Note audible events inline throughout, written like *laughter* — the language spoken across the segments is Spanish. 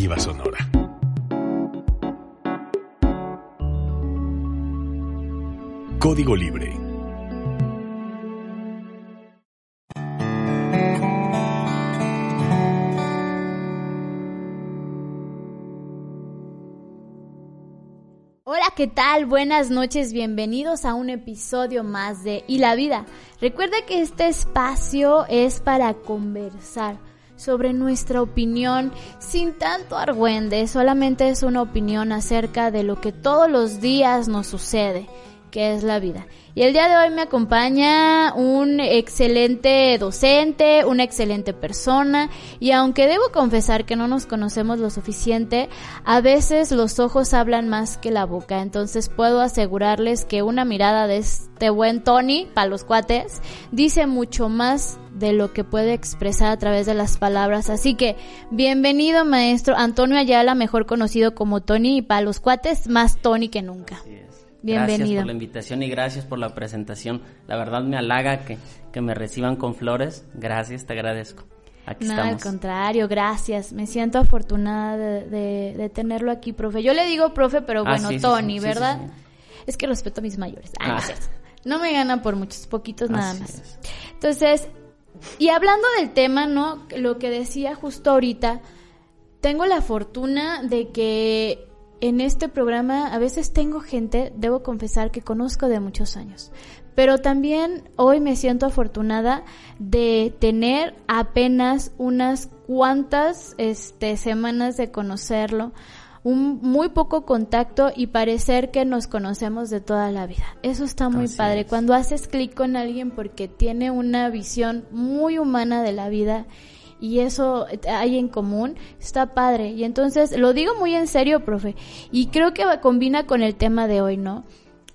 Alternativa Sonora. Código Libre. Hola, ¿qué tal? Buenas noches, bienvenidos a un episodio más de Y la vida. Recuerda que este espacio es para conversar sobre nuestra opinión sin tanto argüende, solamente es una opinión acerca de lo que todos los días nos sucede que es la vida. Y el día de hoy me acompaña un excelente docente, una excelente persona, y aunque debo confesar que no nos conocemos lo suficiente, a veces los ojos hablan más que la boca, entonces puedo asegurarles que una mirada de este buen Tony, para los cuates, dice mucho más de lo que puede expresar a través de las palabras. Así que, bienvenido maestro Antonio Ayala, mejor conocido como Tony, y para los cuates, más Tony que nunca. Bienvenido. Gracias por la invitación y gracias por la presentación. La verdad me halaga que, que me reciban con flores. Gracias, te agradezco. Aquí no, al contrario, gracias. Me siento afortunada de, de, tenerlo aquí, profe. Yo le digo profe, pero ah, bueno, Tony, ¿verdad? Es que respeto a mis mayores. Ah, ah. No, me ganan por muchos, poquitos nada más. Entonces, y hablando del tema, ¿no? Lo que decía justo ahorita, tengo la fortuna de que en este programa a veces tengo gente, debo confesar, que conozco de muchos años. Pero también hoy me siento afortunada de tener apenas unas cuantas este, semanas de conocerlo, un muy poco contacto y parecer que nos conocemos de toda la vida. Eso está muy padre. Cuando haces clic con alguien porque tiene una visión muy humana de la vida y eso hay en común, está padre. Y entonces lo digo muy en serio, profe, y creo que combina con el tema de hoy, ¿no?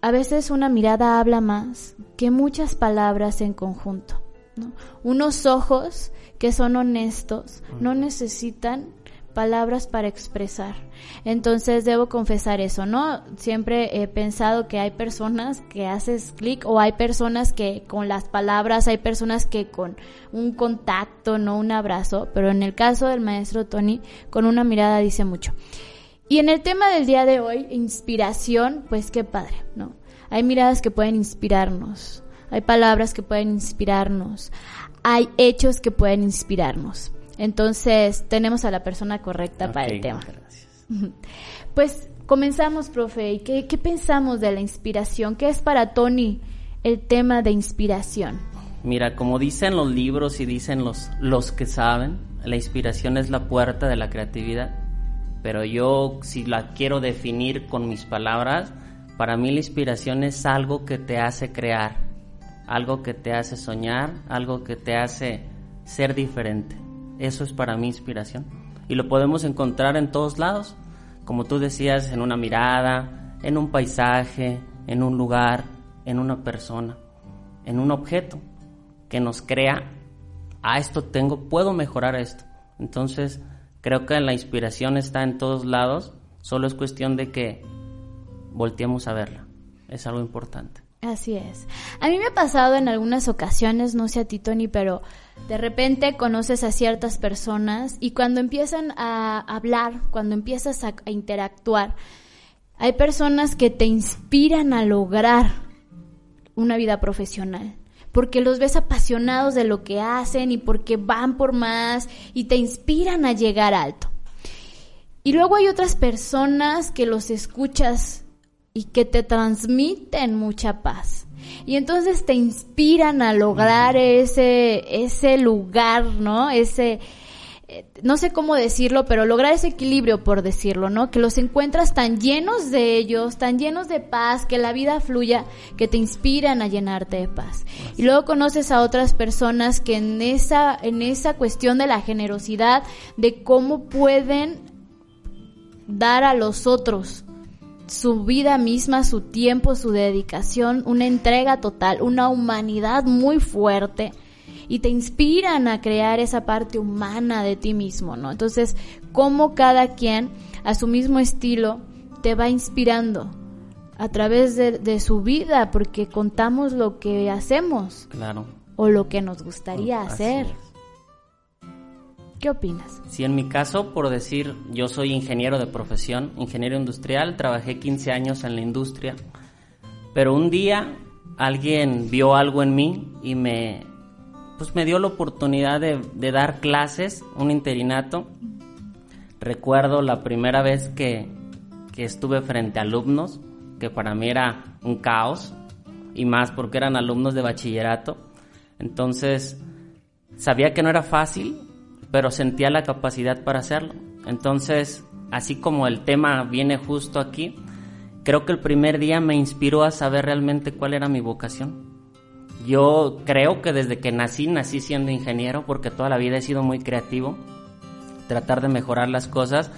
A veces una mirada habla más que muchas palabras en conjunto. ¿no? Unos ojos que son honestos no necesitan palabras para expresar. Entonces debo confesar eso, ¿no? Siempre he pensado que hay personas que haces clic o hay personas que con las palabras, hay personas que con un contacto, no un abrazo, pero en el caso del maestro Tony, con una mirada dice mucho. Y en el tema del día de hoy, inspiración, pues qué padre, ¿no? Hay miradas que pueden inspirarnos, hay palabras que pueden inspirarnos, hay hechos que pueden inspirarnos. Entonces, tenemos a la persona correcta para el tema. *laughs* Pues comenzamos, profe. ¿Qué, ¿Qué pensamos de la inspiración? ¿Qué es para Tony el tema de inspiración? Mira, como dicen los libros y dicen los, los que saben, la inspiración es la puerta de la creatividad. Pero yo, si la quiero definir con mis palabras, para mí la inspiración es algo que te hace crear, algo que te hace soñar, algo que te hace ser diferente. Eso es para mí inspiración. Y lo podemos encontrar en todos lados, como tú decías, en una mirada, en un paisaje, en un lugar, en una persona, en un objeto que nos crea, a esto tengo, puedo mejorar esto. Entonces, creo que la inspiración está en todos lados, solo es cuestión de que volteemos a verla. Es algo importante. Así es. A mí me ha pasado en algunas ocasiones, no sé a ti Tony, pero de repente conoces a ciertas personas y cuando empiezan a hablar, cuando empiezas a, interactuar, hay personas que te inspiran a lograr una vida profesional porque los ves apasionados de lo que hacen y porque van por más y te inspiran a llegar alto. Y luego hay otras personas que los escuchas y que te transmiten mucha paz. Y entonces te inspiran a lograr ese, ese lugar, ¿no? Ese, eh, no sé cómo decirlo, pero lograr ese equilibrio, por decirlo, ¿no? Que los encuentras tan llenos de ellos, tan llenos de paz, que la vida fluya, que te inspiran a llenarte de paz. Y luego conoces a otras personas que en esa, en esa cuestión de la generosidad, de cómo pueden dar a los otros, su vida misma, su tiempo, su dedicación, una entrega total, una humanidad muy fuerte y te inspiran a crear esa parte humana de ti mismo, ¿no? Entonces, cómo cada quien a su mismo estilo te va inspirando a través de, su vida, porque contamos lo que hacemos. Claro. O lo que nos gustaría hacer. ¿Qué opinas? Sí, en mi caso, por decir, yo soy ingeniero de profesión, ingeniero industrial, trabajé 15 años en la industria, pero un día alguien vio algo en mí y me, pues me dio la oportunidad de, de dar clases, un interinato. Recuerdo la primera vez que, que estuve frente a alumnos, que para mí era un caos, y más porque eran alumnos de bachillerato. Entonces, sabía que no era fácil, pero sentía la capacidad para hacerlo. Entonces, así como el tema viene justo aquí, creo que el primer día me inspiró a saber realmente cuál era mi vocación. Yo creo que desde que nací, nací siendo ingeniero porque toda la vida he sido muy creativo, tratar de mejorar las cosas,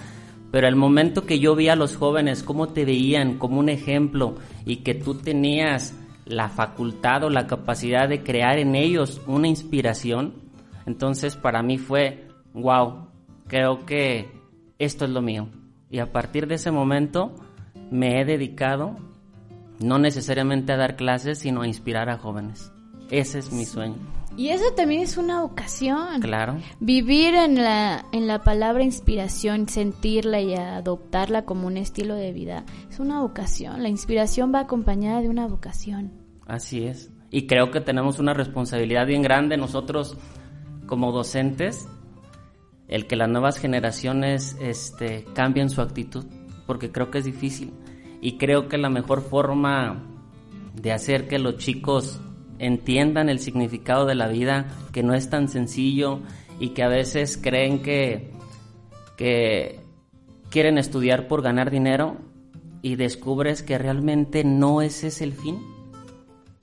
pero el momento que yo vi a los jóvenes cómo te veían como un ejemplo y que tú tenías la facultad o la capacidad de crear en ellos una inspiración, entonces para mí fue, wow, creo que esto es lo mío. Y a partir de ese momento me he dedicado no necesariamente a dar clases, sino a inspirar a jóvenes. Ese es mi sueño. Y eso también es una ocasión. Claro. Vivir en la, en la palabra inspiración, sentirla y adoptarla como un estilo de vida, es una vocación. La inspiración va acompañada de una vocación. Así es. Y creo que tenemos una responsabilidad bien grande nosotros como docentes, el que las nuevas generaciones este, cambien su actitud, porque creo que es difícil. Y creo que la mejor forma de hacer que los chicos entiendan el significado de la vida, que no es tan sencillo y que a veces creen que, que quieren estudiar por ganar dinero y descubres que realmente no ese es el fin.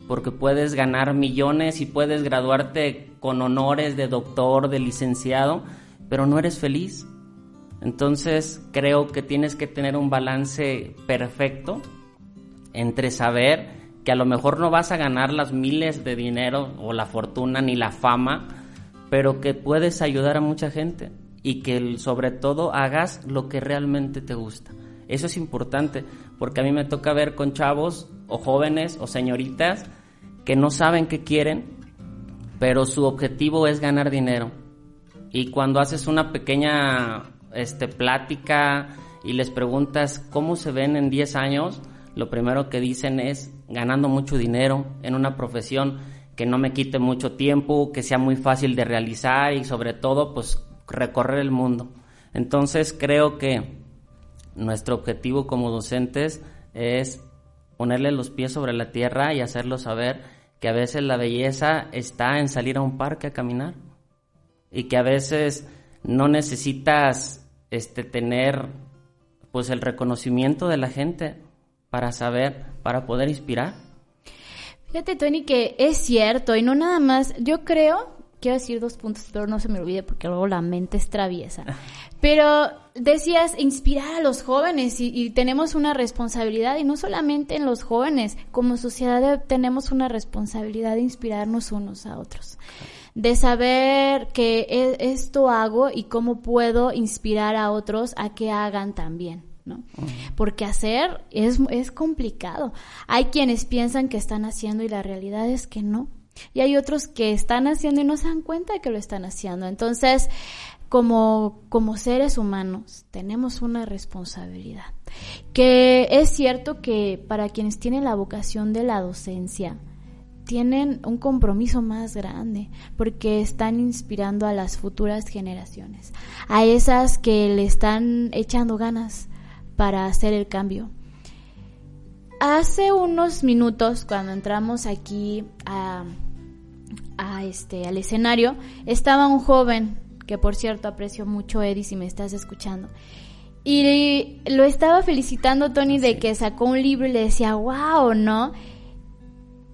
Porque puedes ganar millones y puedes graduarte con honores de doctor, de licenciado, pero no eres feliz. Entonces creo que tienes que tener un balance perfecto entre saber que a lo mejor no vas a ganar las miles de dinero o la fortuna ni la fama, pero que puedes ayudar a mucha gente y que sobre todo hagas lo que realmente te gusta. Eso es importante porque a mí me toca ver con chavos o jóvenes o señoritas que no saben qué quieren, pero su objetivo es ganar dinero. Y cuando haces una pequeña este, plática y les preguntas cómo se ven en 10 años, lo primero que dicen es ganando mucho dinero en una profesión que no me quite mucho tiempo, que sea muy fácil de realizar y sobre todo pues recorrer el mundo. Entonces creo que nuestro objetivo como docentes es ponerle los pies sobre la tierra y hacerlo saber que a veces la belleza está en salir a un parque a caminar y que a veces no necesitas este tener pues el reconocimiento de la gente para saber, para poder inspirar. Fíjate, Tony, que es cierto, y no nada más, yo creo, quiero decir dos puntos, pero no se me olvide porque luego la mente es traviesa. *laughs* Pero decías inspirar a los jóvenes y, y, tenemos una responsabilidad, y no solamente en los jóvenes, como sociedad tenemos una responsabilidad de inspirarnos unos a otros, de saber que e, esto hago y cómo puedo inspirar a otros a que hagan también. ¿no? Porque hacer es, es complicado. Hay quienes piensan que están haciendo y la realidad es que no. Y hay otros que están haciendo y no se dan cuenta de que lo están haciendo. Entonces, como, como seres humanos, tenemos una responsabilidad. Que es cierto que para quienes tienen la vocación de la docencia, tienen un compromiso más grande porque están inspirando a las futuras generaciones, a esas que le están echando ganas, para hacer el cambio. Hace unos minutos, cuando entramos aquí a, este, al escenario, estaba un joven, que por cierto aprecio mucho, Eddie, si me estás escuchando. Y lo estaba felicitando Tony de que sacó un libro y le decía, wow, ¿no?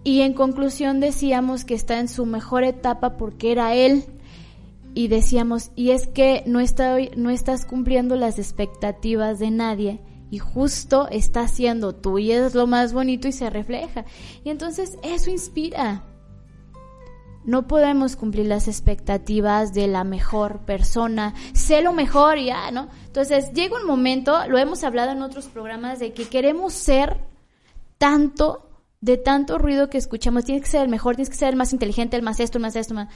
Y en conclusión decíamos que está en su mejor etapa porque era él. Y decíamos, y es que no, está, no estás cumpliendo las expectativas de nadie y justo está siendo tú y es lo más bonito y se refleja. Y entonces eso inspira. No podemos cumplir las expectativas de la mejor persona, sé lo mejor y ya, ¿no? Entonces llega un momento, lo hemos hablado en otros programas, de que queremos ser tanto, de tanto ruido que escuchamos, tienes que ser el mejor, tienes que ser el más inteligente, el más esto, el más esto, más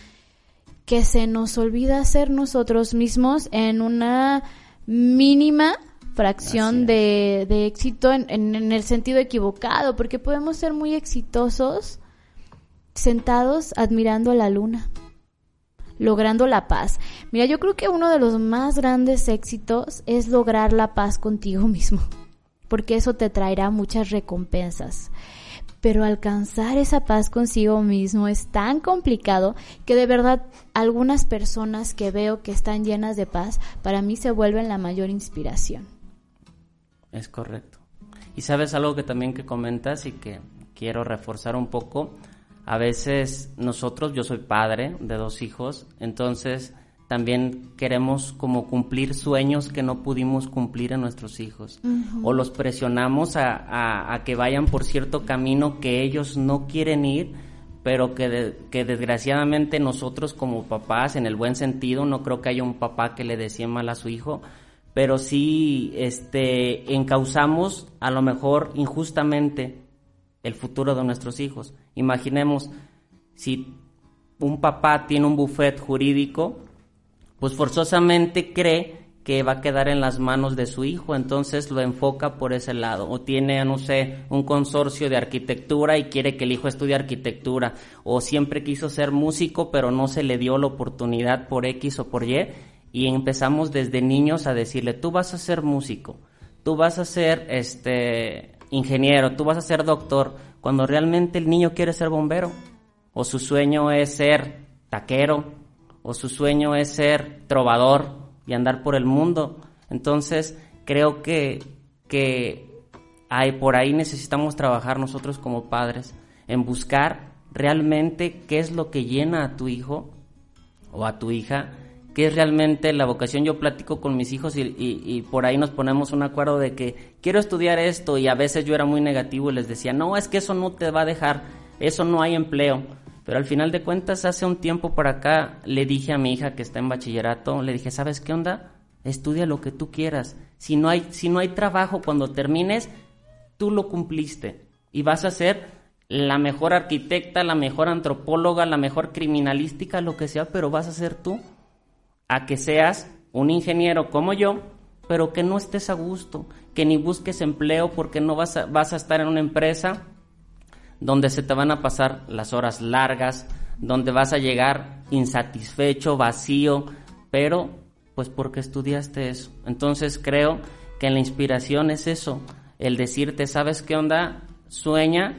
que se nos olvida ser nosotros mismos en una mínima fracción de, de, éxito en, en, el sentido equivocado, porque podemos ser muy exitosos sentados admirando la luna, logrando la paz. Mira, yo creo que uno de los más grandes éxitos es lograr la paz contigo *laughs* mismo, porque eso te traerá muchas recompensas pero alcanzar esa paz consigo mismo es tan complicado que de verdad algunas personas que veo que están llenas de paz, para mí se vuelven la mayor inspiración. Es correcto. Y sabes algo que también que comentas y que quiero reforzar un poco, a veces nosotros, yo soy padre de dos hijos, entonces también queremos como cumplir sueños que no pudimos cumplir a nuestros hijos. O los presionamos a, que vayan por cierto camino que ellos no quieren ir, pero que, que desgraciadamente nosotros como papás, en el buen sentido, no creo que haya un papá que le decía mal a su hijo, pero sí este, encauzamos a lo mejor injustamente el futuro de nuestros hijos. Imaginemos si un papá tiene un buffet jurídico, pues forzosamente cree que va a quedar en las manos de su hijo, entonces lo enfoca por ese lado. O tiene, no sé, un consorcio de arquitectura y quiere que el hijo estudie arquitectura. O siempre quiso ser músico, pero no se le dio la oportunidad por X o por Y. Y empezamos desde niños a decirle, tú vas a ser músico, tú vas a ser este ingeniero, tú vas a ser doctor, cuando realmente el niño quiere ser bombero. O su sueño es ser taquero, o su sueño es ser trovador y andar por el mundo. Entonces, creo que, que hay, por ahí necesitamos trabajar nosotros como padres en buscar realmente qué es lo que llena a tu hijo o a tu hija, qué es realmente la vocación. Yo platico con mis hijos y, por ahí nos ponemos un acuerdo de que quiero estudiar esto y a veces yo era muy negativo y les decía, no, es que eso no te va a dejar, eso no hay empleo. Pero al final de cuentas, hace un tiempo por acá, le dije a mi hija que está en bachillerato, le dije, ¿sabes qué onda? Estudia lo que tú quieras. Si no hay, si no hay trabajo cuando termines, tú lo cumpliste. Y vas a ser la mejor arquitecta, la mejor antropóloga, la mejor criminalística, lo que sea, pero vas a ser tú. A que seas un ingeniero como yo, pero que no estés a gusto, que ni busques empleo porque no vas a, vas a estar en una empresa donde se te van a pasar las horas largas, donde vas a llegar insatisfecho, vacío, pero pues porque estudiaste eso. Entonces creo que la inspiración es eso, el decirte, ¿sabes qué onda? Sueña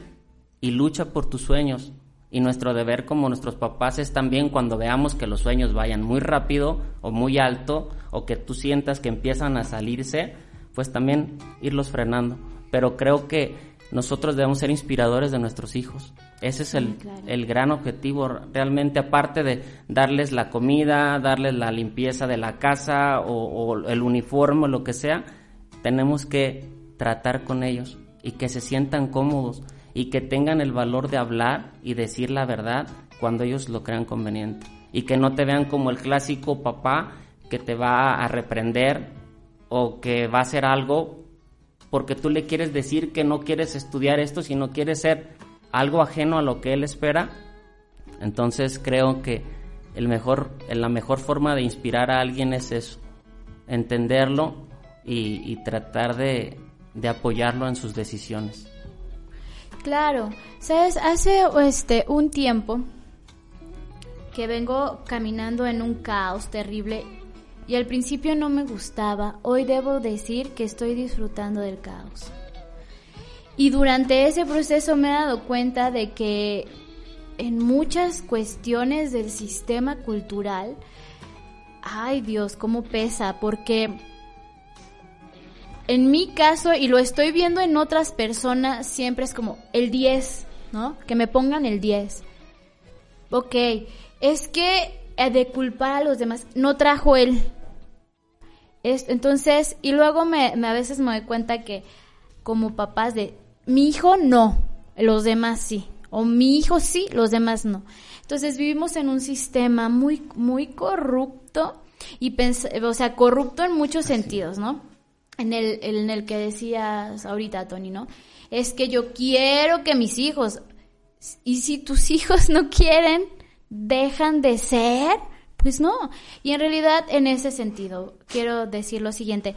y lucha por tus sueños. Y nuestro deber como nuestros papás es también cuando veamos que los sueños vayan muy rápido o muy alto o que tú sientas que empiezan a salirse, pues también irlos frenando. Pero creo que nosotros debemos ser inspiradores de nuestros hijos. Ese es el, el, gran objetivo, realmente aparte de darles la comida, darles la limpieza de la casa o, el uniforme o lo que sea, tenemos que tratar con ellos y que se sientan cómodos y que tengan el valor de hablar y decir la verdad cuando ellos lo crean conveniente y que no te vean como el clásico papá que te va a reprender o que va a hacer algo porque tú le quieres decir que no quieres estudiar esto, sino quieres ser algo ajeno a lo que él espera. Entonces creo que el mejor, la mejor forma de inspirar a alguien es eso, entenderlo y, tratar de, de, apoyarlo en sus decisiones. Claro, sabes, hace este un tiempo que vengo caminando en un caos terrible y al principio no me gustaba, hoy debo decir que estoy disfrutando del caos. Y durante ese proceso me he dado cuenta de que en muchas cuestiones del sistema cultural, ay Dios, cómo pesa, porque en mi caso, y lo estoy viendo en otras personas, siempre es como el 10, ¿no? Que me pongan el 10. Ok, es que de culpar a los demás, no trajo él, entonces, y luego me, a veces me doy cuenta que como papás de mi hijo no, los demás sí, o mi hijo sí, los demás no. Entonces vivimos en un sistema muy, muy corrupto y o sea, corrupto en muchos sentidos, ¿no? En el, en el que decías ahorita, Tony, ¿no? Es que yo quiero que mis hijos, y si tus *laughs* hijos no quieren, dejan de ser, Pues no. Y en realidad, en ese sentido, quiero decir lo siguiente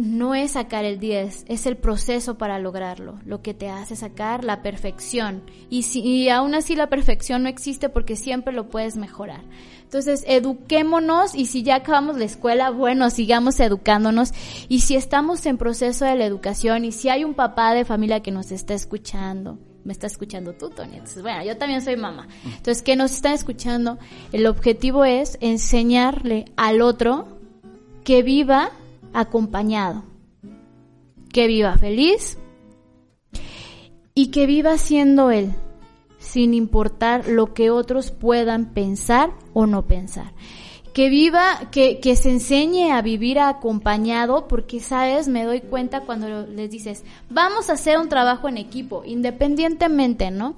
no es sacar el 10, es el proceso para lograrlo, lo que te hace sacar la perfección. Y, si, y aún así la perfección no existe porque siempre lo puedes mejorar. Entonces, eduquémonos y si ya acabamos la escuela, bueno, sigamos educándonos. Y si estamos en proceso de la educación y si hay un papá de familia que nos está escuchando, me está escuchando tú, Tony. Entonces, bueno, yo también soy mamá. Entonces, que nos están escuchando, el objetivo es enseñarle al otro que viva acompañado. Que viva feliz y que viva siendo él, sin importar lo que otros puedan pensar o no pensar. Que viva, que, que se enseñe a vivir acompañado, porque sabes, me doy cuenta cuando les dices, vamos a hacer un trabajo en equipo, independientemente, ¿no?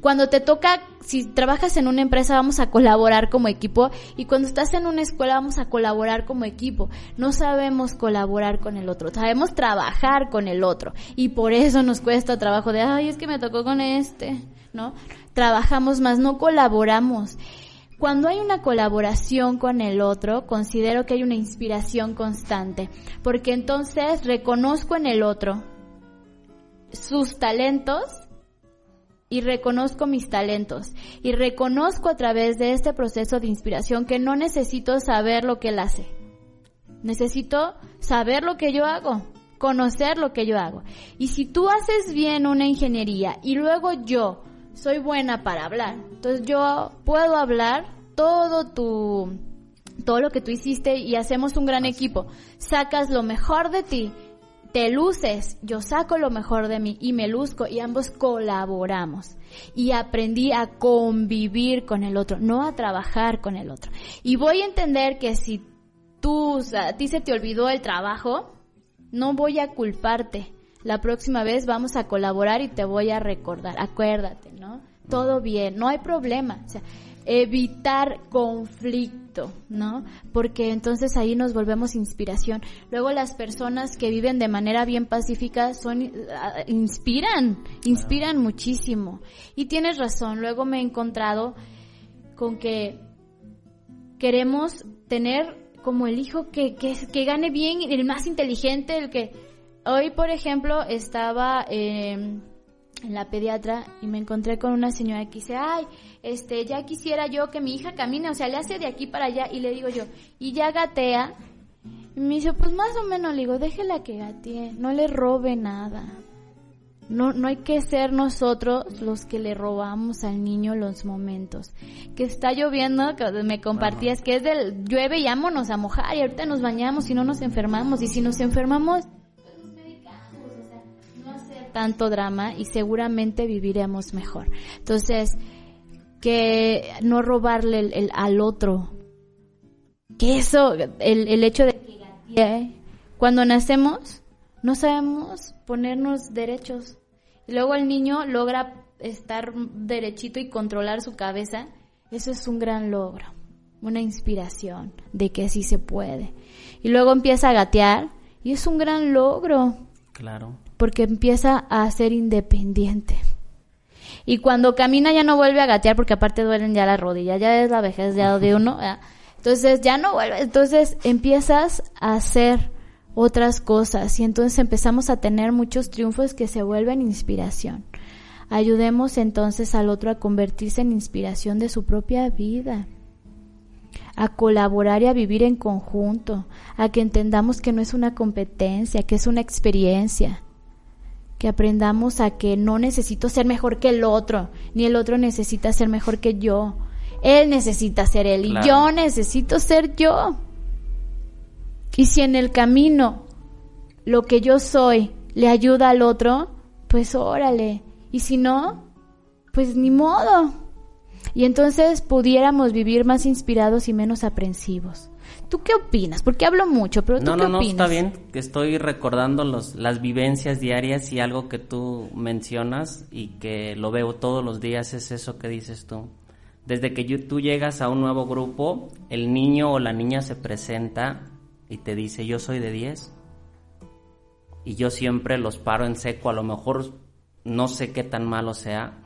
Cuando te toca, si trabajas en una empresa, vamos a colaborar como equipo y cuando estás en una escuela vamos a colaborar como equipo. No sabemos colaborar con el otro, sabemos trabajar con el otro y por eso nos cuesta trabajo de, ay, es que me tocó con este, ¿no? Trabajamos más, no colaboramos. Cuando hay una colaboración con el otro, considero que hay una inspiración constante, porque entonces reconozco en el otro sus talentos y reconozco mis talentos y reconozco a través de este proceso de inspiración que no necesito saber lo que él hace. Necesito saber lo que yo hago, conocer lo que yo hago. Y si tú haces bien una ingeniería y luego yo soy buena para hablar, entonces yo puedo hablar todo tu todo lo que tú hiciste y hacemos un gran equipo. Sacas lo mejor de ti te luces, yo saco lo mejor de mí y me luzco y ambos colaboramos. Y aprendí a convivir con el otro, no a trabajar con el otro. Y voy a entender que si tú, a ti se te olvidó el trabajo, no voy a culparte. La próxima vez vamos a colaborar y te voy a recordar. Acuérdate, ¿no? Todo bien, no hay problema. O sea, evitar conflicto, ¿no? Porque entonces ahí nos volvemos inspiración. Luego las personas que viven de manera bien pacífica son ah, inspiran, inspiran muchísimo. Y tienes razón, luego me he encontrado con que queremos tener como el hijo que, que, que gane bien, el más inteligente, el que hoy, por ejemplo, estaba eh, en la pediatra y me encontré con una señora que dice, ay, este, ya quisiera yo que mi hija camine, o sea, le hace de aquí para allá y le digo yo, y ya gatea. Y me dice, pues más o menos, le digo, déjela que gatee, no le robe nada. No, no hay que ser nosotros los que le robamos al niño los momentos. Que está lloviendo, que me compartías que es del llueve y vámonos a mojar y ahorita nos bañamos y no nos enfermamos. Y si nos enfermamos, tanto drama y seguramente viviremos mejor. Entonces, que no robarle el, al otro. Que eso, el, el hecho de que cuando nacemos no sabemos ponernos derechos. Y luego el niño logra estar derechito y controlar su cabeza. Eso es un gran logro, una inspiración de que sí se puede. Y luego empieza a gatear y es un gran logro. Claro porque empieza a ser independiente. Y cuando camina ya no vuelve a gatear porque aparte duelen ya las rodillas, ya es la vejez ya de uno. Entonces ya no vuelve, entonces empiezas a hacer otras cosas y entonces empezamos a tener muchos triunfos que se vuelven inspiración. Ayudemos entonces al otro a convertirse en inspiración de su propia vida, a colaborar y a vivir en conjunto, a que entendamos que no es una competencia, que es una experiencia que aprendamos a que no necesito ser mejor que el otro, ni el otro necesita ser mejor que yo. Él necesita ser él y yo necesito ser yo. Y si en el camino lo que yo soy le ayuda al otro, pues órale. Y si no, pues ni modo. Y entonces pudiéramos vivir más inspirados y menos aprensivos. ¿Tú qué opinas? Porque hablo mucho, pero ¿tú no, qué no, opinas? No, está bien, estoy recordando los, las vivencias diarias y algo que tú mencionas y que lo veo todos los días es eso que dices tú. Desde que tú llegas a un nuevo grupo, el niño o la niña se presenta y te dice, yo soy de 10. Y yo siempre los paro en seco, a lo mejor no sé qué tan malo sea,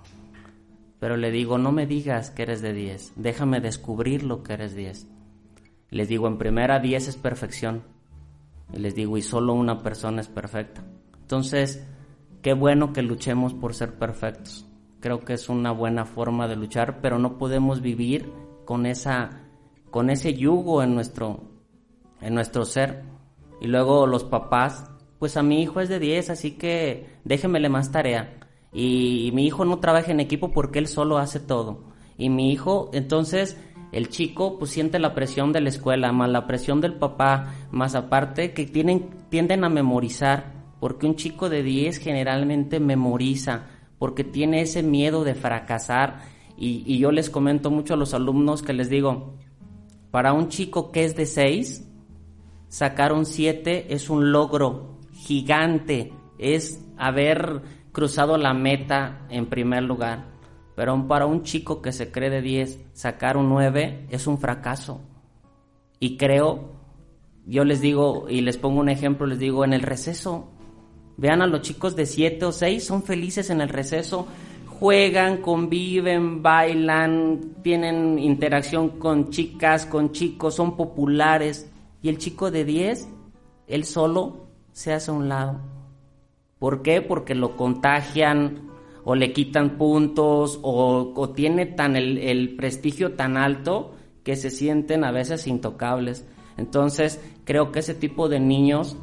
pero le digo, no me digas que eres de 10, déjame descubrir lo que eres 10. Les digo, en primera 10 es perfección. Y les digo, y solo una persona es perfecta. Entonces, qué bueno que luchemos por ser perfectos. Creo que es una buena forma de luchar, pero no podemos vivir con esa con ese yugo en nuestro en nuestro ser. Y luego los papás, pues a mi hijo es de 10, así que déjenmele más tarea y, mi hijo no trabaja en equipo porque él solo hace todo. Y mi hijo, entonces, el chico pues siente la presión de la escuela, más la presión del papá, más aparte que tienen, tienden a memorizar, porque un chico de 10 generalmente memoriza, porque tiene ese miedo de fracasar. Y, y yo les comento mucho a los alumnos que les digo, para un chico que es de 6, sacar un 7 es un logro gigante, es haber cruzado la meta en primer lugar. Pero para un chico que se cree de 10, sacar un 9 es un fracaso. Y creo, yo les digo, y les pongo un ejemplo, les digo, en el receso, vean a los chicos de 7 o 6, son felices en el receso, juegan, conviven, bailan, tienen interacción con chicas, con chicos, son populares. Y el chico de 10, él solo se hace a un lado ¿Por qué? Porque lo contagian o le quitan puntos o, tiene tan el, prestigio tan alto que se sienten a veces intocables. Entonces creo que ese tipo de niños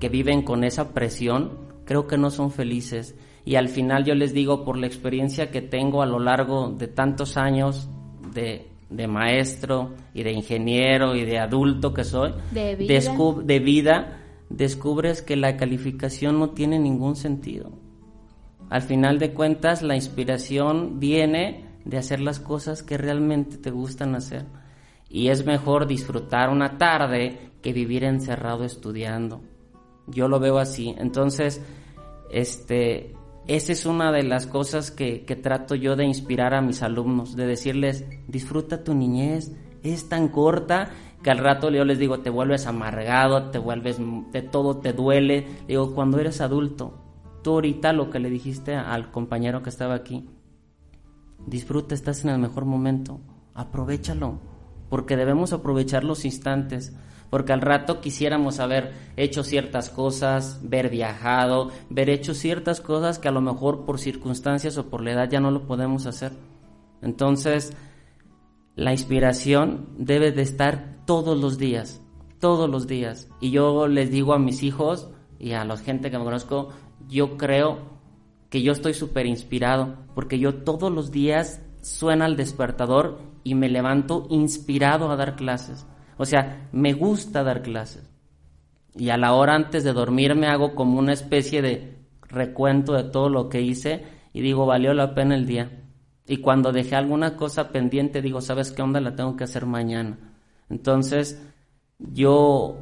que viven con esa presión, creo que no son felices. Y al final yo les digo, por la experiencia que tengo a lo largo de tantos años de, maestro y de ingeniero y de adulto que soy, de de vida descubres que la calificación no tiene ningún sentido. Al final de cuentas, la inspiración viene de hacer las cosas que realmente te gustan hacer. Y es mejor disfrutar una tarde que vivir encerrado estudiando. Yo lo veo así. Entonces, este, esa es una de las cosas que, que trato yo de inspirar a mis alumnos, de decirles, disfruta tu niñez, es tan corta que al rato yo les digo, te vuelves amargado, te vuelves, de todo te duele. Digo, cuando eres adulto, tú ahorita lo que le dijiste al compañero que estaba aquí, disfruta, estás en el mejor momento, aprovechalo, porque debemos aprovechar los instantes, porque al rato quisiéramos haber hecho ciertas cosas, ver viajado, ver hecho ciertas cosas que a lo mejor por circunstancias o por la edad ya no lo podemos hacer. Entonces, la inspiración debe de estar todos los días, todos los días. Y yo les digo a mis hijos y a la gente que me conozco, yo creo que yo estoy súper inspirado, porque yo todos los días suena el despertador y me levanto inspirado a dar clases. O sea, me gusta dar clases. Y a la hora antes de dormir me hago como una especie de recuento de todo lo que hice y digo, valió la pena el día. Y cuando dejé alguna cosa pendiente, digo, ¿sabes qué onda? La tengo que hacer mañana. Entonces, yo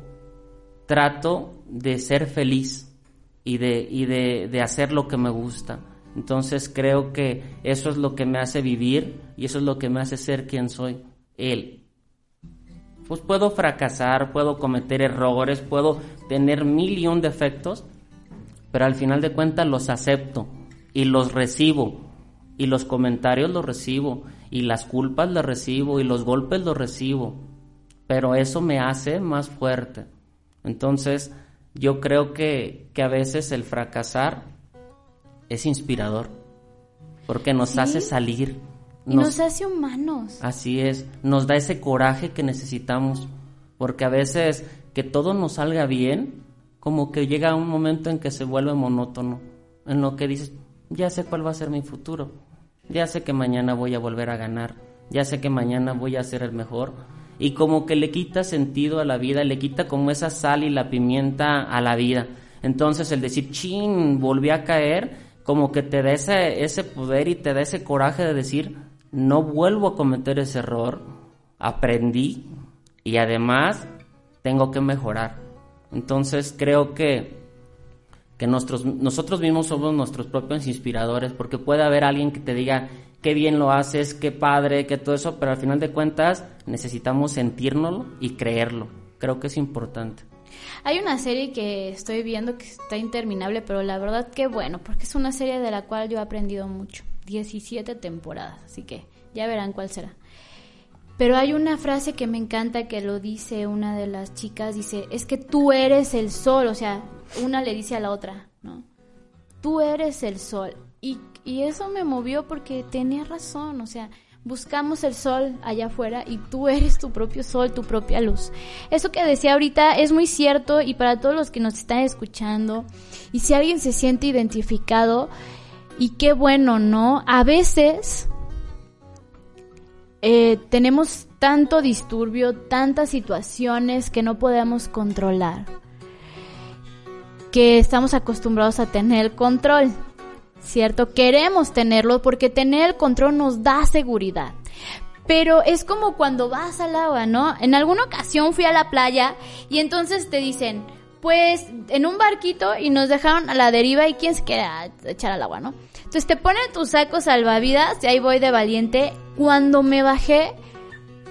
trato de ser feliz y de, y de, de hacer lo que me gusta. Entonces creo que eso es lo que me hace vivir y eso es lo que me hace ser quien soy, él. Pues puedo fracasar, puedo cometer errores, puedo tener mil y un defectos, pero al final de cuentas los acepto y los recibo y los comentarios los recibo, y las culpas las recibo, y los golpes los recibo, pero eso me hace más fuerte. Entonces, yo creo que, que a veces el fracasar es inspirador, porque nos hace salir. y nos hace humanos. Así es, nos da ese coraje que necesitamos, porque a veces que todo nos salga bien, como que llega un momento en que se vuelve monótono, en lo que dices, ya sé cuál va a ser mi futuro ya sé que mañana voy a volver a ganar, ya sé que mañana voy a ser el mejor. Y como que le quita sentido a la vida, le quita como esa sal y la pimienta a la vida. Entonces el decir, chin, volví a caer, como que te da ese, ese poder y te da ese coraje de decir, no vuelvo a cometer ese error, aprendí y además tengo que mejorar. Entonces creo que que nosotros mismos somos nuestros propios inspiradores, porque puede haber alguien que te diga qué bien lo haces, qué padre, qué todo eso, pero al final de cuentas necesitamos sentirnoslo y creerlo. Creo que es importante. Hay una serie que estoy viendo que está interminable, pero la verdad que bueno, porque es una serie de la cual yo he aprendido mucho. 17 temporadas, así que ya verán cuál será. Pero hay una frase que me encanta que lo dice una de las chicas, dice, es que tú eres el sol, o sea, una le dice a la otra, ¿no? Tú eres el sol. Y, y eso me movió porque tenía razón, o sea, buscamos el sol allá afuera y tú eres tu propio sol, tu propia luz. Eso que decía ahorita es muy cierto y para todos los que nos están escuchando y si alguien se siente identificado y qué bueno, ¿no? A veces eh, tenemos tanto disturbio, tantas situaciones que no podemos controlar, que estamos acostumbrados a tener el control. ¿cierto? Queremos tenerlo porque tener el control nos da seguridad. Pero es como cuando vas al agua, ¿no? En alguna ocasión fui a la playa y entonces te dicen, pues en un barquito y nos dejaron a la deriva y quién se queda echar al agua, ¿no? Entonces te ponen tus sacos salvavidas y ahí voy de valiente. Cuando me bajé,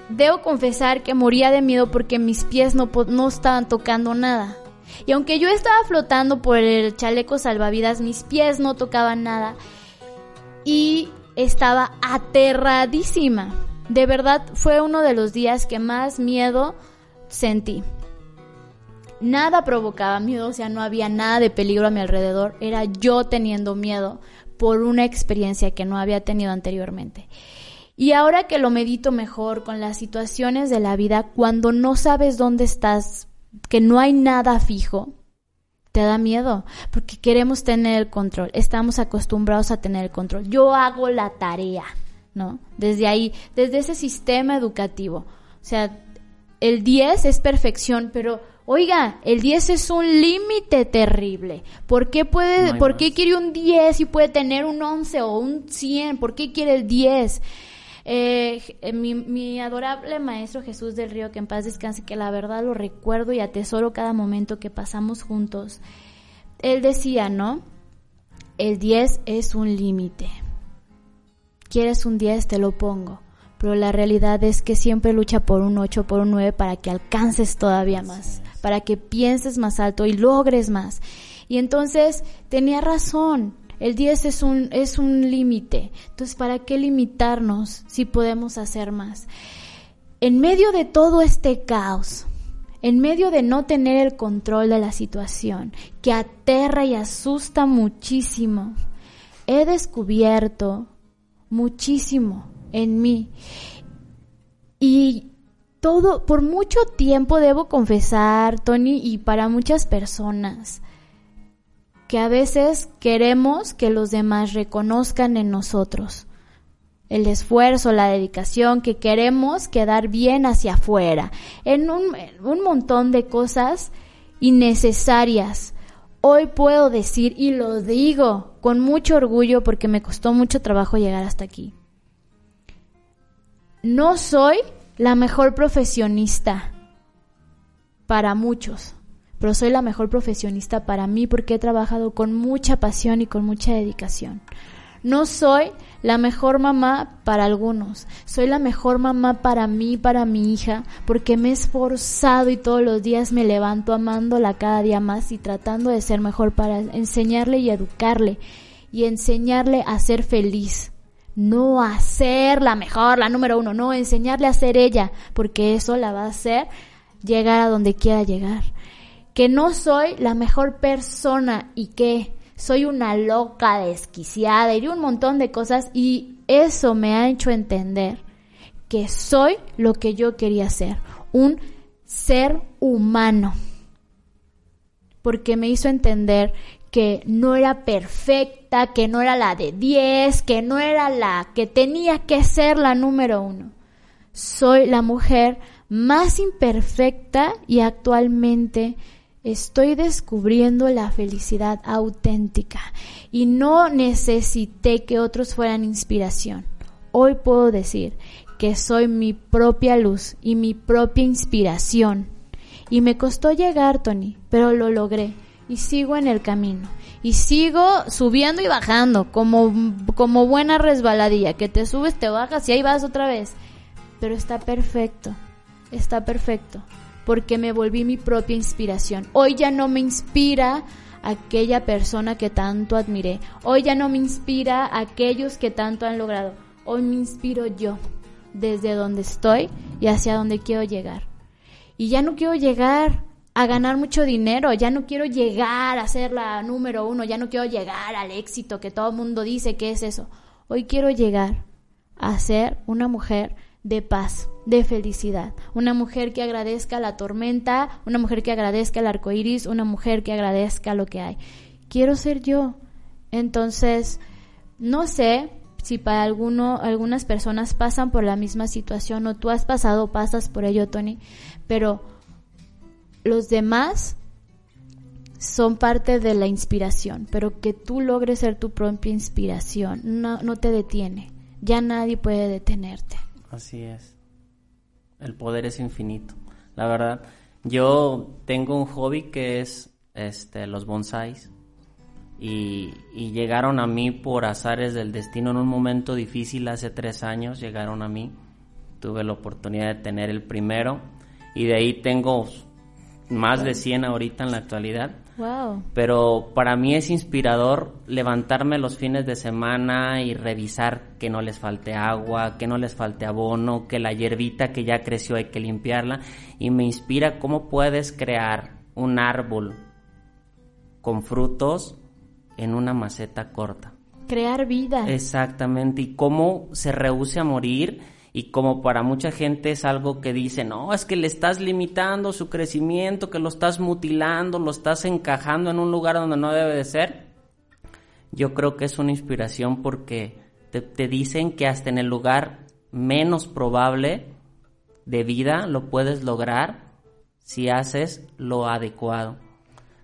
debo confesar que moría de miedo porque mis pies no, no estaban tocando nada. Y aunque yo estaba flotando por el chaleco salvavidas, mis pies no tocaban nada. Y estaba aterradísima. De verdad fue uno de los días que más miedo sentí. Nada provocaba miedo, o sea, no había nada de peligro a mi alrededor. Era yo teniendo miedo por una experiencia que no había tenido anteriormente. Y ahora que lo medito mejor con las situaciones de la vida, cuando no sabes dónde estás que no hay nada fijo, te da miedo, porque queremos tener el control, estamos acostumbrados a tener el control. Yo hago la tarea, ¿no? Desde ahí, desde ese sistema educativo. O sea, el 10 es perfección, pero oiga, el 10 es un límite terrible. ¿Por qué puede, por qué quiere un 10 y puede tener un 11 o un 100? ¿Por qué quiere el 10? Eh, eh, mi, adorable Maestro Jesús del Río, que en paz descanse, que la verdad lo recuerdo y atesoro cada momento que pasamos juntos. Él decía, ¿no? El 10 es un límite. ¿Quieres un 10? Te lo pongo. Pero la realidad es que siempre lucha por un 8, por un 9 para que alcances todavía más, para que pienses más alto y logres más. Y entonces tenía razón. El 10 es un, es un límite. Entonces, ¿para qué limitarnos si podemos hacer más? En medio de todo este caos, en medio de no tener el control de la situación, que aterra y asusta muchísimo, he descubierto muchísimo en mí. Y todo, por mucho tiempo debo confesar, Tony, y para muchas personas, que a veces queremos que los demás reconozcan en nosotros. El esfuerzo, la dedicación, que queremos quedar bien hacia afuera, en un, un montón de cosas innecesarias. Hoy puedo decir, y lo digo con mucho orgullo porque me costó mucho trabajo llegar hasta aquí. No soy la mejor profesionista para muchos pero soy la mejor profesionista para mí porque he trabajado con mucha pasión y con mucha dedicación. No soy la mejor mamá para algunos, soy la mejor mamá para mí, para mi hija, porque me he esforzado y todos los días me levanto amándola cada día más y tratando de ser mejor para enseñarle y educarle y enseñarle a ser feliz. No a ser la mejor, la número uno, no, enseñarle a ser ella, porque eso la va a hacer llegar a donde quiera llegar que no soy la mejor persona y que soy una loca desquiciada y un montón de cosas y eso me ha hecho entender que soy lo que yo quería ser, un ser humano. Porque me hizo entender que no era perfecta, que no era la de 10, que no era la que tenía que ser la número uno. Soy la mujer más imperfecta y actualmente estoy descubriendo la felicidad auténtica y no necesité que otros fueran inspiración. Hoy puedo decir que soy mi propia luz y mi propia inspiración. Y me costó llegar, Tony, pero lo logré y sigo en el camino. Y sigo subiendo y bajando como, como buena resbaladilla, que te subes, te bajas y ahí vas otra vez. Pero está perfecto, está perfecto porque me volví mi propia inspiración. Hoy ya no me inspira aquella persona que tanto admiré. Hoy ya no me inspira aquellos que tanto han logrado. Hoy me inspiro yo desde donde estoy y hacia donde quiero llegar. Y ya no quiero llegar a ganar mucho dinero, ya no quiero llegar a ser la número uno, ya no quiero llegar al éxito que todo el mundo dice que es eso. Hoy quiero llegar a ser una mujer de paz, de felicidad, una mujer que agradezca la tormenta, una mujer que agradezca el arco iris, una mujer que agradezca lo que hay. Quiero ser yo. Entonces, no sé si para alguno, algunas personas pasan por la misma situación o tú has pasado, pasas por ello, Tony, pero los demás son parte de la inspiración, pero que tú logres ser tu propia inspiración no, no te detiene. Ya nadie puede detenerte. Así es. El poder es infinito. La verdad, yo tengo un hobby que es este los bonsáis y, y, llegaron a mí por azares del destino en un momento difícil hace tres años llegaron a mí tuve la oportunidad de tener el primero y de ahí tengo más de 100 ahorita en la actualidad. Wow. Pero para mí es inspirador levantarme los fines de semana y revisar que no les falte agua, que no les falte abono, que la hierbita que ya creció hay que limpiarla. Y me inspira cómo puedes crear un árbol con frutos en una maceta corta. Crear vida. Exactamente. Y cómo se rehúse a morir y como para mucha gente es algo que dice, no, es que le estás limitando su crecimiento, que lo estás mutilando, lo estás encajando en un lugar donde no debe de ser, yo creo que es una inspiración porque te, dicen que hasta en el lugar menos probable de vida lo puedes lograr si haces lo adecuado.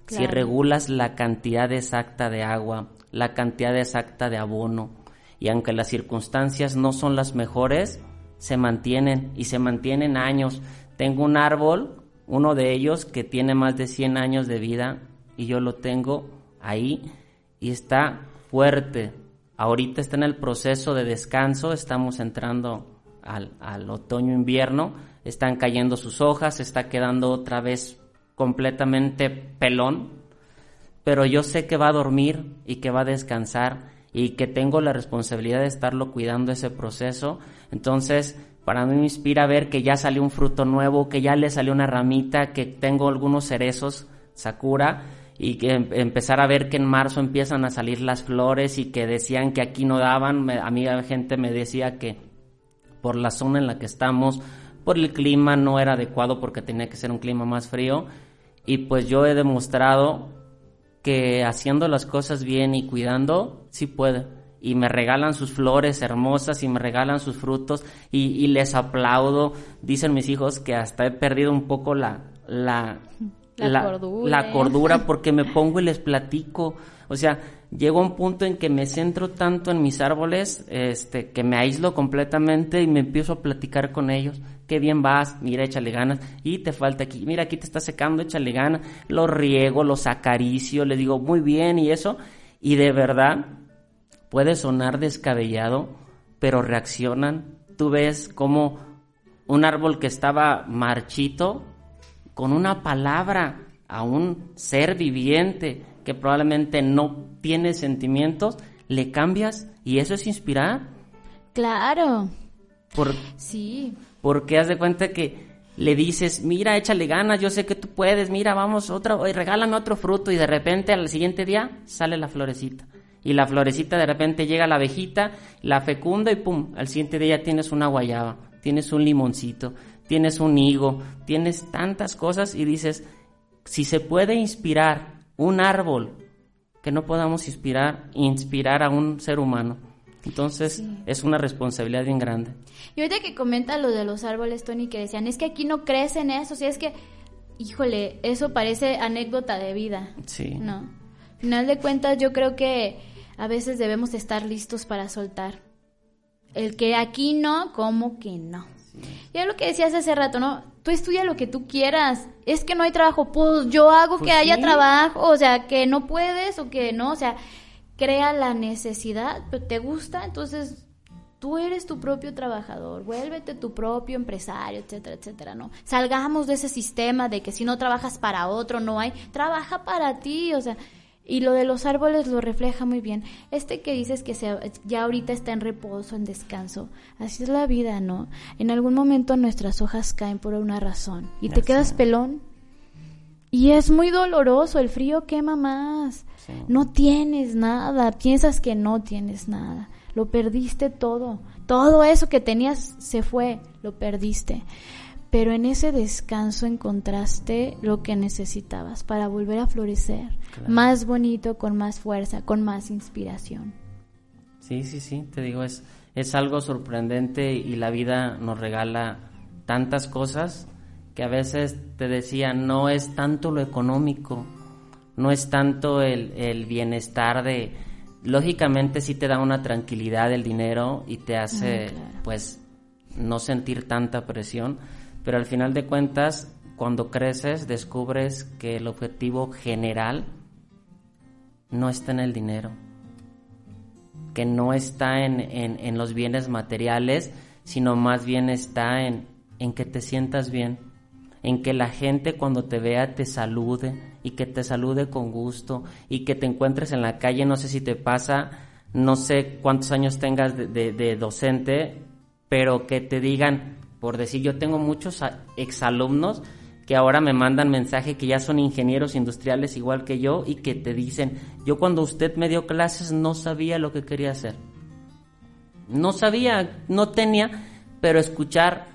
Si regulas la cantidad exacta de agua, la cantidad exacta de abono, y aunque las circunstancias no son las mejores, se mantienen y se mantienen años. Tengo un árbol, uno de ellos que tiene más de 100 años de vida y yo lo tengo ahí y está fuerte. Ahorita está en el proceso de descanso, estamos entrando al, al otoño-invierno, están cayendo sus hojas, está quedando otra vez completamente pelón, pero yo sé que va a dormir y que va a descansar y que tengo la responsabilidad de estarlo cuidando ese proceso. Entonces, para mí me inspira ver que ya salió un fruto nuevo, que ya le salió una ramita, que tengo algunos cerezos sakura y que em, empezar a ver que en marzo empiezan a salir las flores y que decían que aquí no daban, a mí la gente me decía que por la zona en la que estamos, por el clima no era adecuado porque tenía que ser un clima más frío y pues yo he demostrado que haciendo las cosas bien y cuidando, sí puede. Y me regalan sus flores hermosas y me regalan sus frutos y, les aplaudo. Dicen mis hijos que hasta he perdido un poco la, la, la, cordura. la cordura porque me pongo y les platico. O sea, llego a un punto en que me centro tanto en mis árboles, este, que me aíslo completamente y me empiezo a platicar con ellos. Qué bien vas, mira, échale ganas. Y te falta aquí, mira, aquí te está secando, échale ganas. Los riego, los acaricio, le digo muy bien y eso. Y de verdad, puede sonar descabellado, pero reaccionan. Tú ves como un árbol que estaba marchito, con una palabra a un ser viviente, que probablemente no tiene sentimientos, le cambias y eso es inspirar. Claro. Por, sí. Porque haz de cuenta que le dices, mira, échale ganas, yo sé que tú puedes, mira, vamos, otra, regálame otro fruto y de repente al siguiente día sale la florecita. Y la florecita de repente llega la abejita, la fecunda y pum, al siguiente día tienes una guayaba, tienes un limoncito, tienes un higo, tienes tantas cosas y dices, si se puede inspirar un árbol, que no podamos inspirar, inspirar a un ser humano. Entonces es una responsabilidad bien grande. Y ahorita que comenta lo de los árboles, Tony, que decían, es que aquí no crecen eso, si es que, híjole, eso parece anécdota de vida. Sí. No. Final de cuentas, yo creo que a veces debemos estar listos para soltar. El que aquí no, como que no. Y es lo que decías hace rato, ¿no? Tú estudia lo que tú quieras. Es que no hay trabajo, pues yo hago que pues haya trabajo, o sea, que no puedes o que no, o sea, crea la necesidad, pero te gusta, entonces tú eres tu propio trabajador, vuélvete tu propio empresario, etcétera, etcétera, ¿no? Salgamos de ese sistema de que si no trabajas para otro no hay, trabaja para ti, o sea, Y lo de los árboles lo refleja muy bien. Este que dices que se, ya ahorita está en reposo, en descanso. Así es la vida, ¿no? En algún momento nuestras hojas caen por una razón. Y te quedas pelón. Y es muy doloroso, el frío quema más. No tienes nada, piensas que no tienes nada. Lo perdiste todo. Todo eso que tenías se fue, lo perdiste pero en ese descanso encontraste lo que necesitabas para volver a florecer, más bonito, con más fuerza, con más inspiración. Sí, sí, sí, te digo, es, es algo sorprendente y la vida nos regala tantas cosas que a veces te decía, no es tanto lo económico, no es tanto el, el bienestar de... Lógicamente sí te da una tranquilidad el dinero y te hace, ah, pues, no sentir tanta presión, pero al final de cuentas, cuando creces, descubres que el objetivo general no está en el dinero, que no está en, los bienes materiales, sino más bien está en, en que te sientas bien, en que la gente cuando te vea te salude y que te salude con gusto y que te encuentres en la calle, no sé si te pasa, no sé cuántos años tengas de docente, pero que te digan, por decir, yo tengo muchos exalumnos que ahora me mandan mensaje que ya son ingenieros industriales igual que yo y que te dicen, yo cuando usted me dio clases no sabía lo que quería hacer. No sabía, no tenía, pero escuchar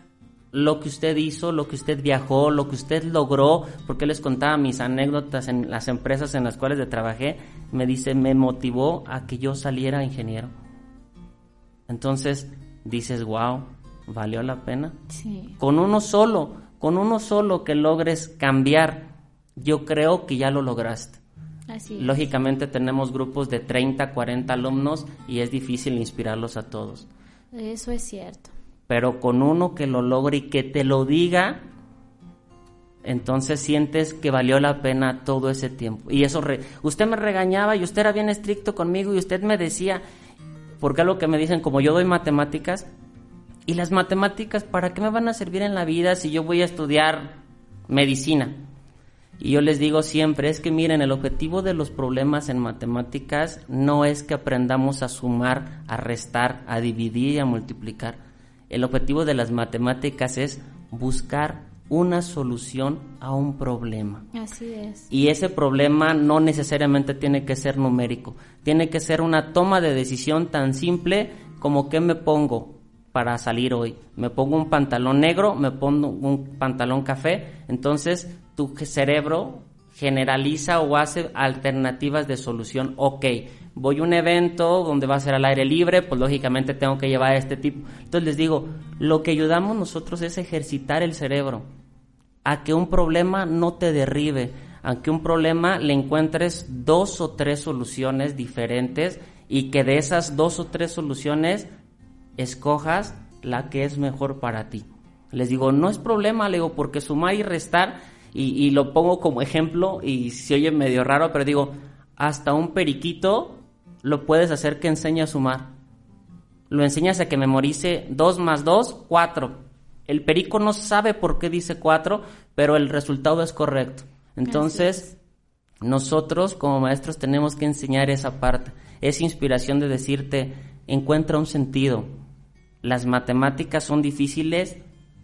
lo que usted hizo, lo que usted viajó, lo que usted logró, porque les contaba mis anécdotas en las empresas en las cuales trabajé, me dice, me motivó a que yo saliera ingeniero. Entonces dices, wow, valió la pena. Sí. Con uno solo, con uno solo que logres cambiar, yo creo que ya lo lograste. Así Lógicamente tenemos grupos de 30, 40 alumnos y es difícil inspirarlos a todos. Eso es cierto. Pero con uno que lo logre y que te lo diga, entonces sientes que valió la pena todo ese tiempo. Y eso, usted me regañaba y usted era bien estricto conmigo y usted me decía, porque algo que me dicen, como yo doy matemáticas, ¿Y las matemáticas para qué me van a servir en la vida si yo voy a estudiar medicina? Y yo les digo siempre, es que miren, el objetivo de los problemas en matemáticas no es que aprendamos a sumar, a restar, a dividir y a multiplicar. El objetivo de las matemáticas es buscar una solución a un problema. Así es. Y ese problema no necesariamente tiene que ser numérico, tiene que ser una toma de decisión tan simple como qué me pongo, para salir hoy. Me pongo un pantalón negro, me pongo un pantalón café, entonces tu cerebro generaliza o hace alternativas de solución. Ok, voy a un evento donde va a ser al aire libre, pues lógicamente tengo que llevar este tipo. Entonces les digo, lo que ayudamos nosotros es ejercitar el cerebro a que un problema no te derribe, a que un problema le encuentres dos o tres soluciones diferentes y que de esas dos o tres soluciones escojas la que es mejor para ti. Les digo, no es problema, le digo, porque sumar y restar, y, lo pongo como ejemplo, y se oye medio raro, pero digo, hasta un periquito lo puedes hacer que enseñe a sumar. Lo enseñas a que memorice 2 más 2, 4. El perico no sabe por qué dice 4, pero el resultado es correcto. Entonces, nosotros como maestros tenemos que enseñar esa parte, esa inspiración de decirte, encuentra un sentido, las matemáticas son difíciles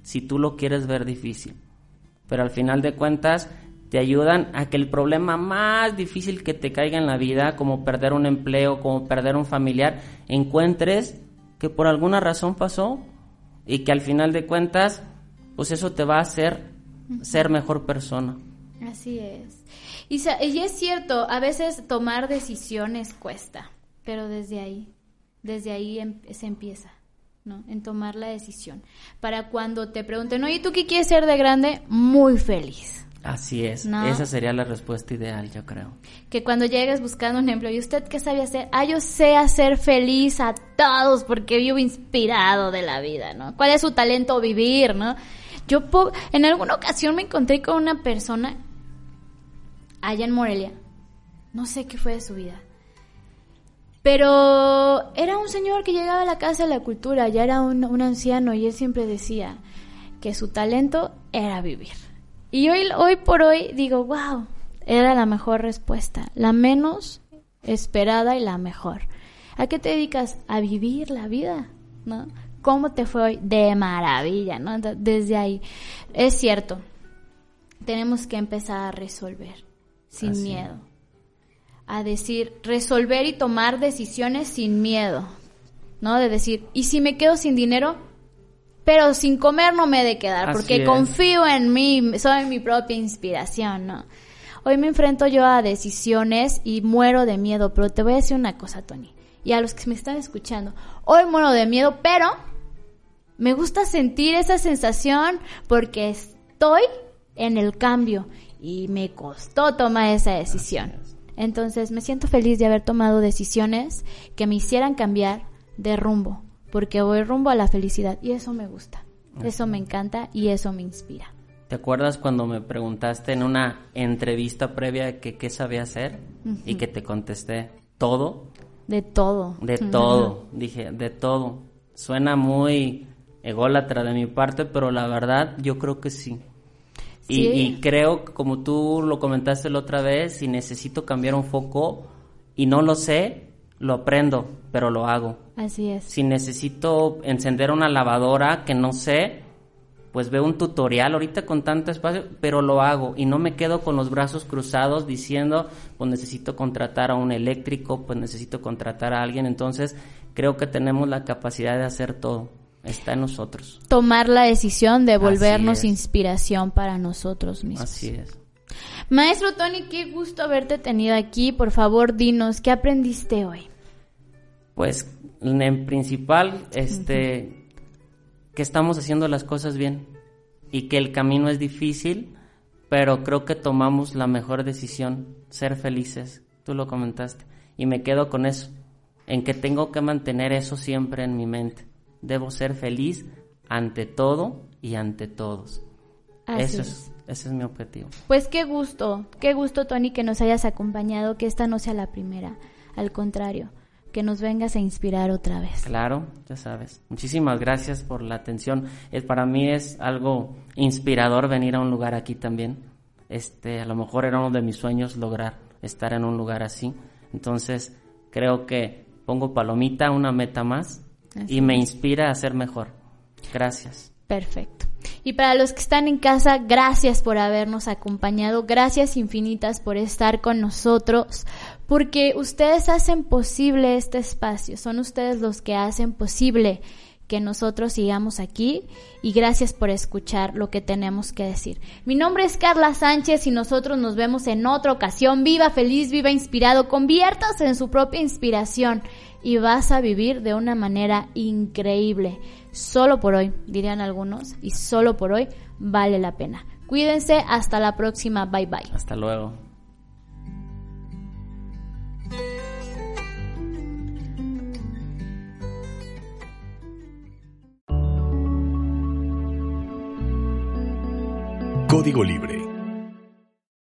si tú lo quieres ver difícil, pero al final de cuentas te ayudan a que el problema más difícil que te caiga en la vida, como perder un empleo, como perder un familiar, encuentres que por alguna razón pasó y que al final de cuentas, pues eso te va a hacer ser mejor persona. Así es. Y, y es cierto, a veces tomar decisiones cuesta, pero desde ahí, desde ahí em, se empieza. ¿No? En tomar la decisión. Para cuando te pregunten, oye, ¿tú qué quieres ser de grande? Muy feliz. Así es, esa sería la respuesta ideal, yo creo. Que cuando llegues buscando un ejemplo, ¿y usted qué sabe hacer? Ah, yo sé hacer feliz a todos porque vivo inspirado de la vida, ¿no? ¿Cuál es su talento vivir, no? Yo en alguna ocasión me encontré con una persona allá en Morelia, no sé qué fue de su vida, pero era un señor que llegaba a la Casa de la Cultura, ya era un, un anciano y él siempre decía que su talento era vivir. Y hoy, hoy por hoy digo, wow, era la mejor respuesta, la menos esperada y la mejor. ¿A qué te dedicas? A vivir la vida, ¿no? ¿Cómo te fue hoy? De maravilla, ¿no? Desde ahí. Es cierto, tenemos que empezar a resolver sin miedo. A decir, resolver y tomar decisiones sin miedo, ¿no? De decir, ¿y si me quedo sin dinero? Pero sin comer no me he de quedar, porque confío en mí, soy mi propia inspiración, ¿no? Hoy me enfrento yo a decisiones y muero de miedo, pero te voy a decir una cosa, Tony, y a los que me están escuchando. Hoy muero de miedo, pero me gusta sentir esa sensación porque estoy en el cambio y me costó tomar esa decisión. Entonces me siento feliz de haber tomado decisiones que me hicieran cambiar de rumbo, porque voy rumbo a la felicidad y eso me gusta, eso me encanta y eso me inspira. ¿Te acuerdas cuando me preguntaste en una entrevista previa que qué sabía hacer y que te contesté todo? De todo. De todo, dije, de todo. Suena muy ególatra de mi parte, pero la verdad yo creo que sí. Y, y, creo, como tú lo comentaste la otra vez, si necesito cambiar un foco y no lo sé, lo aprendo, pero lo hago. Así es. Si necesito encender una lavadora que no sé, pues veo un tutorial ahorita con tanto espacio, pero lo hago y no me quedo con los brazos cruzados diciendo, pues necesito contratar a un eléctrico, pues necesito contratar a alguien. Entonces, creo que tenemos la capacidad de hacer todo. Está en nosotros. Tomar la decisión de volvernos inspiración para nosotros mismos. Así es. Maestro Tony, qué gusto haberte tenido aquí. Por favor, dinos, ¿qué aprendiste hoy? Pues, en principal, este que estamos haciendo las cosas bien y que el camino es difícil, pero creo que tomamos la mejor decisión, ser felices. Tú lo comentaste. Y me quedo con eso, en que tengo que mantener eso siempre en mi mente. Debo ser feliz ante todo y ante todos. eso es. Ese es mi objetivo. Pues qué gusto, qué gusto Tony que nos hayas acompañado, que esta no sea la primera, al contrario que nos vengas a inspirar otra vez. Claro, ya sabes. Muchísimas gracias por la atención. Es, para mí es algo inspirador venir a un lugar aquí también. Este, a lo mejor era uno de mis sueños lograr estar en un lugar así. Entonces, creo que pongo palomita, una meta más, y me inspira a ser mejor. Gracias. Perfecto. Y para los que están en casa, gracias por habernos acompañado, gracias infinitas por estar con nosotros, porque ustedes hacen posible este espacio, son ustedes los que hacen posible que nosotros sigamos aquí y gracias por escuchar lo que tenemos que decir. Mi nombre es Carla Sánchez y nosotros nos vemos en otra ocasión. Viva feliz, viva inspirado, conviértase en su propia inspiración y vas a vivir de una manera increíble. Solo por hoy, dirían algunos, y solo por hoy vale la pena. Cuídense, hasta la próxima, bye bye. Hasta luego. Código Libre